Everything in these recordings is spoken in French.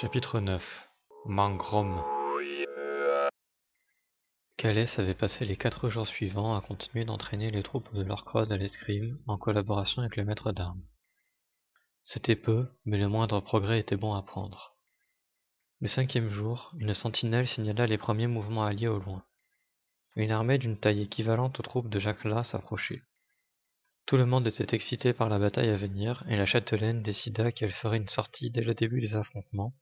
Chapitre 9 Mangrom Calès avait passé les quatre jours suivants à continuer d'entraîner les troupes de l'Orcrode à l'escrime en collaboration avec le maître d'armes. C'était peu, mais le moindre progrès était bon à prendre. Le cinquième jour, une sentinelle signala les premiers mouvements alliés au loin. Une armée d'une taille équivalente aux troupes de Jacques s'approchait. Tout le monde était excité par la bataille à venir, et la châtelaine décida qu'elle ferait une sortie dès le début des affrontements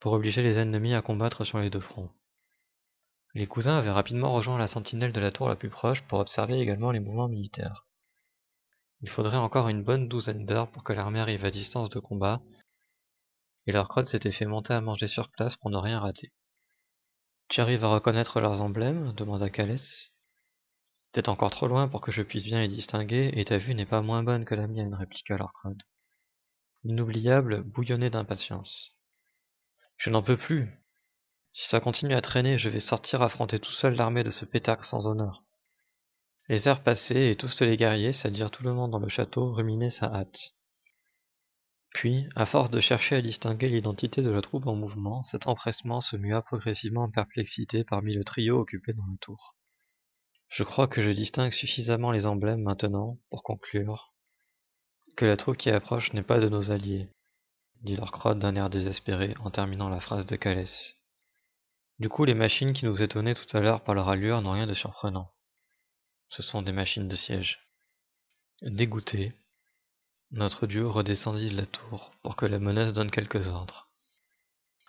pour obliger les ennemis à combattre sur les deux fronts. Les cousins avaient rapidement rejoint la sentinelle de la tour la plus proche pour observer également les mouvements militaires. Il faudrait encore une bonne douzaine d'heures pour que l'armée arrive à distance de combat, et leur crotte s'était fait monter à manger sur place pour ne rien rater. Tu arrives à reconnaître leurs emblèmes demanda Calès. C'est encore trop loin pour que je puisse bien les distinguer, et ta vue n'est pas moins bonne que la mienne, répliqua Lorcrod. Inoubliable bouillonnait d'impatience. Je n'en peux plus, si ça continue à traîner, je vais sortir affronter tout seul l'armée de ce pétard sans honneur. Les heures passaient et tous les guerriers, c'est-à-dire tout le monde dans le château, ruminaient sa hâte. Puis, à force de chercher à distinguer l'identité de la troupe en mouvement, cet empressement se mua progressivement en perplexité parmi le trio occupé dans la tour. Je crois que je distingue suffisamment les emblèmes maintenant, pour conclure, que la troupe qui approche n'est pas de nos alliés, dit Lorcrod d'un air désespéré en terminant la phrase de Calès. Du coup, les machines qui nous étonnaient tout à l'heure par leur allure n'ont rien de surprenant. Ce sont des machines de siège. Dégoûté, notre dieu redescendit de la tour pour que la menace donne quelques ordres.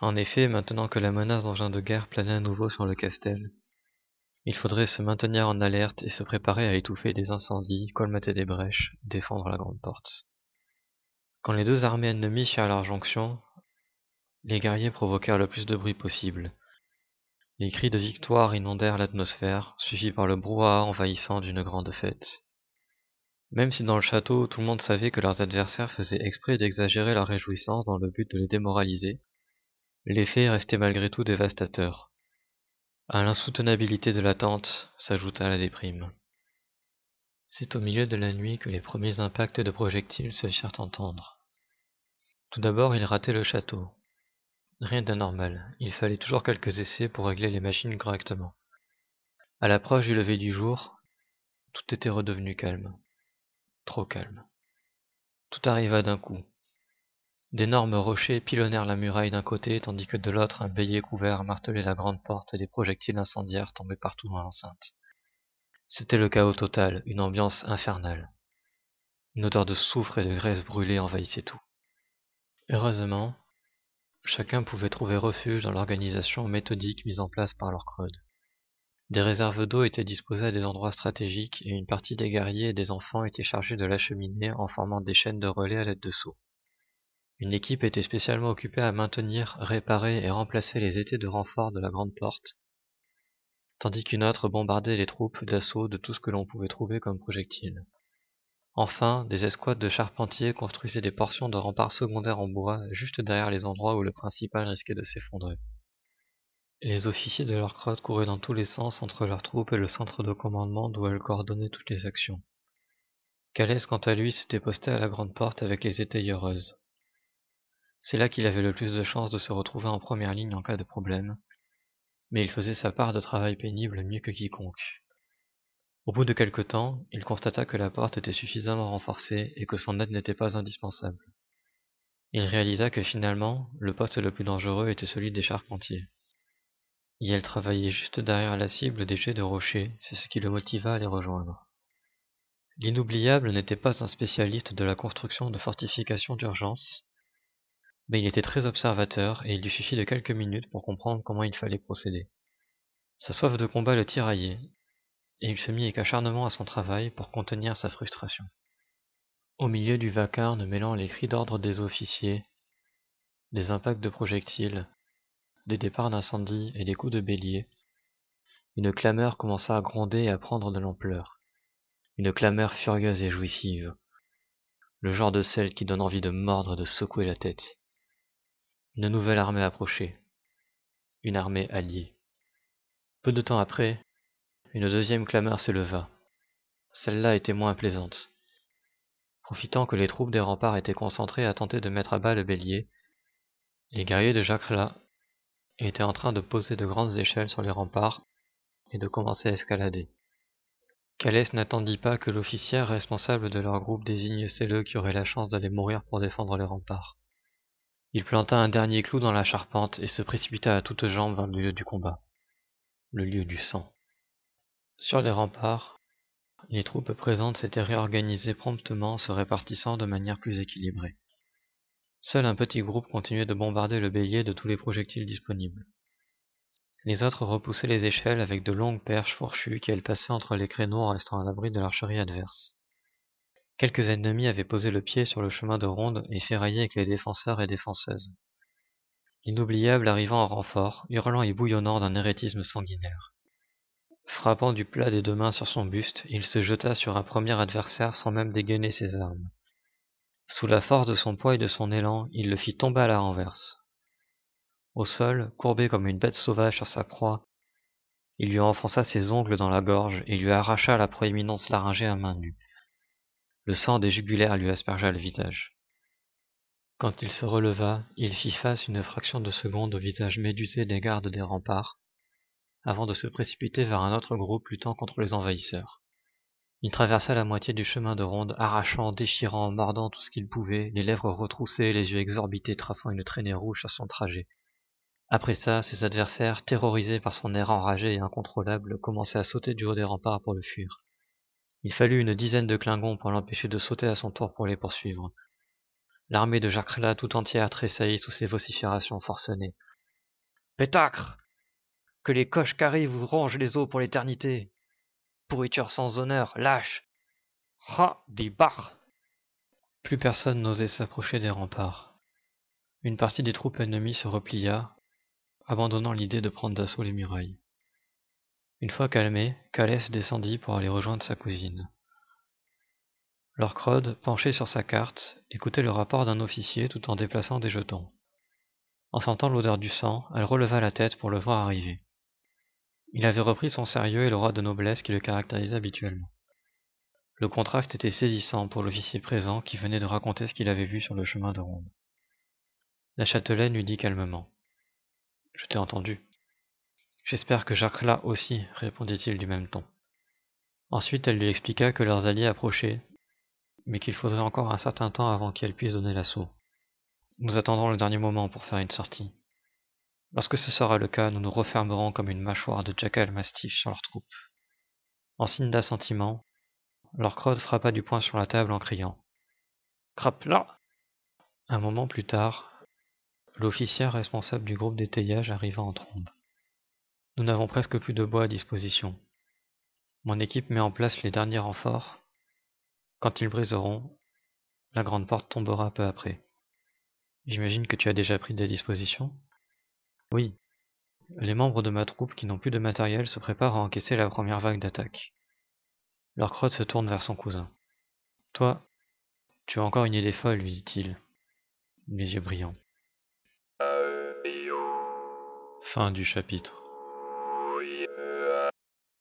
En effet, maintenant que la menace d'engins de guerre planait à nouveau sur le castel, il faudrait se maintenir en alerte et se préparer à étouffer des incendies, colmater des brèches, défendre la grande porte. Quand les deux armées ennemies firent leur jonction, les guerriers provoquèrent le plus de bruit possible, les cris de victoire inondèrent l'atmosphère, suivis par le brouhaha envahissant d'une grande fête. Même si dans le château tout le monde savait que leurs adversaires faisaient exprès d'exagérer leur réjouissance dans le but de les démoraliser, l'effet restait malgré tout dévastateur. À l'insoutenabilité de l'attente s'ajouta la déprime. C'est au milieu de la nuit que les premiers impacts de projectiles se firent entendre. Tout d'abord, ils rataient le château. Rien d'anormal, il fallait toujours quelques essais pour régler les machines correctement. À l'approche du lever du jour, tout était redevenu calme. Trop calme. Tout arriva d'un coup. D'énormes rochers pilonnèrent la muraille d'un côté, tandis que de l'autre un bélier couvert martelait la grande porte et des projectiles incendiaires tombaient partout dans l'enceinte. C'était le chaos total, une ambiance infernale. Une odeur de soufre et de graisse brûlée envahissait tout. Heureusement, Chacun pouvait trouver refuge dans l'organisation méthodique mise en place par leur creux. Des réserves d'eau étaient disposées à des endroits stratégiques et une partie des guerriers et des enfants étaient chargés de l'acheminer en formant des chaînes de relais à l'aide de seaux. Une équipe était spécialement occupée à maintenir, réparer et remplacer les étés de renfort de la grande porte, tandis qu'une autre bombardait les troupes d'assaut de tout ce que l'on pouvait trouver comme projectiles. Enfin, des escouades de charpentiers construisaient des portions de remparts secondaires en bois juste derrière les endroits où le principal risquait de s'effondrer. Les officiers de leur crotte couraient dans tous les sens entre leurs troupes et le centre de commandement d'où elles coordonnaient toutes les actions. Calès, quant à lui, s'était posté à la grande porte avec les étayeureuses. C'est là qu'il avait le plus de chances de se retrouver en première ligne en cas de problème, mais il faisait sa part de travail pénible mieux que quiconque. Au bout de quelque temps, il constata que la porte était suffisamment renforcée et que son aide n'était pas indispensable. Il réalisa que finalement, le poste le plus dangereux était celui des charpentiers. Et elle travaillait juste derrière la cible des jets de rochers, c'est ce qui le motiva à les rejoindre. L'inoubliable n'était pas un spécialiste de la construction de fortifications d'urgence, mais il était très observateur et il lui suffit de quelques minutes pour comprendre comment il fallait procéder. Sa soif de combat le tiraillait, et il se mit avec acharnement à son travail pour contenir sa frustration. Au milieu du vacarme mêlant les cris d'ordre des officiers, des impacts de projectiles, des départs d'incendie et des coups de bélier, une clameur commença à gronder et à prendre de l'ampleur. Une clameur furieuse et jouissive. Le genre de celle qui donne envie de mordre et de secouer la tête. Une nouvelle armée approchait. Une armée alliée. Peu de temps après, une deuxième clameur s'éleva. Celle-là était moins plaisante. Profitant que les troupes des remparts étaient concentrées à tenter de mettre à bas le bélier, les guerriers de Jacques étaient en train de poser de grandes échelles sur les remparts et de commencer à escalader. Calès n'attendit pas que l'officier responsable de leur groupe désigne ceux qui auraient la chance d'aller mourir pour défendre les remparts. Il planta un dernier clou dans la charpente et se précipita à toutes jambes vers le lieu du combat, le lieu du sang. Sur les remparts, les troupes présentes s'étaient réorganisées promptement, se répartissant de manière plus équilibrée. Seul un petit groupe continuait de bombarder le bélier de tous les projectiles disponibles. Les autres repoussaient les échelles avec de longues perches fourchues qui elles passaient entre les créneaux en restant à l'abri de l'archerie adverse. Quelques ennemis avaient posé le pied sur le chemin de ronde et ferraillé avec les défenseurs et défenseuses. L'inoubliable arrivant en renfort, hurlant et bouillonnant d'un hérétisme sanguinaire. Frappant du plat des deux mains sur son buste, il se jeta sur un premier adversaire sans même dégainer ses armes. Sous la force de son poids et de son élan, il le fit tomber à la renverse. Au sol, courbé comme une bête sauvage sur sa proie, il lui enfonça ses ongles dans la gorge et lui arracha la proéminence laryngée à main nue. Le sang des jugulaires lui aspergea le visage. Quand il se releva, il fit face une fraction de seconde au visage médusé des gardes des remparts, avant de se précipiter vers un autre groupe luttant contre les envahisseurs. Il traversa la moitié du chemin de ronde, arrachant, déchirant, mordant tout ce qu'il pouvait, les lèvres retroussées, les yeux exorbités traçant une traînée rouge sur son trajet. Après ça, ses adversaires, terrorisés par son air enragé et incontrôlable, commençaient à sauter du haut des remparts pour le fuir. Il fallut une dizaine de Klingons pour l'empêcher de sauter à son tour pour les poursuivre. L'armée de Jacrela tout entière tressaillit sous ces vociférations forcenées. Pétacre que les coches carrées vous rongent les os pour l'éternité. Pourriture sans honneur, lâche. Ha, des barres. Plus personne n'osait s'approcher des remparts. Une partie des troupes ennemies se replia, abandonnant l'idée de prendre d'assaut les murailles. Une fois calmé, Calès descendit pour aller rejoindre sa cousine. Lord penché sur sa carte, écoutait le rapport d'un officier tout en déplaçant des jetons. En sentant l'odeur du sang, elle releva la tête pour le voir arriver. Il avait repris son sérieux et l'aura de noblesse qui le caractérisait habituellement. Le contraste était saisissant pour l'officier présent qui venait de raconter ce qu'il avait vu sur le chemin de ronde. La châtelaine lui dit calmement. Je t'ai entendu. J'espère que Jacques là aussi, répondit-il du même ton. Ensuite elle lui expliqua que leurs alliés approchaient, mais qu'il faudrait encore un certain temps avant qu'elle puisse donner l'assaut. Nous attendrons le dernier moment pour faire une sortie. Lorsque ce sera le cas, nous nous refermerons comme une mâchoire de jackal mastiff sur leurs troupes. En signe d'assentiment, Lord Crode frappa du poing sur la table en criant Crap là Un moment plus tard, l'officier responsable du groupe d'étayage arriva en trombe. Nous n'avons presque plus de bois à disposition. Mon équipe met en place les derniers renforts. Quand ils briseront, la grande porte tombera peu après. J'imagine que tu as déjà pris des dispositions? Oui. Les membres de ma troupe qui n'ont plus de matériel se préparent à encaisser la première vague d'attaque. Leur crotte se tourne vers son cousin. Toi, tu as encore une idée folle, lui dit-il, les yeux brillants. Fin du chapitre.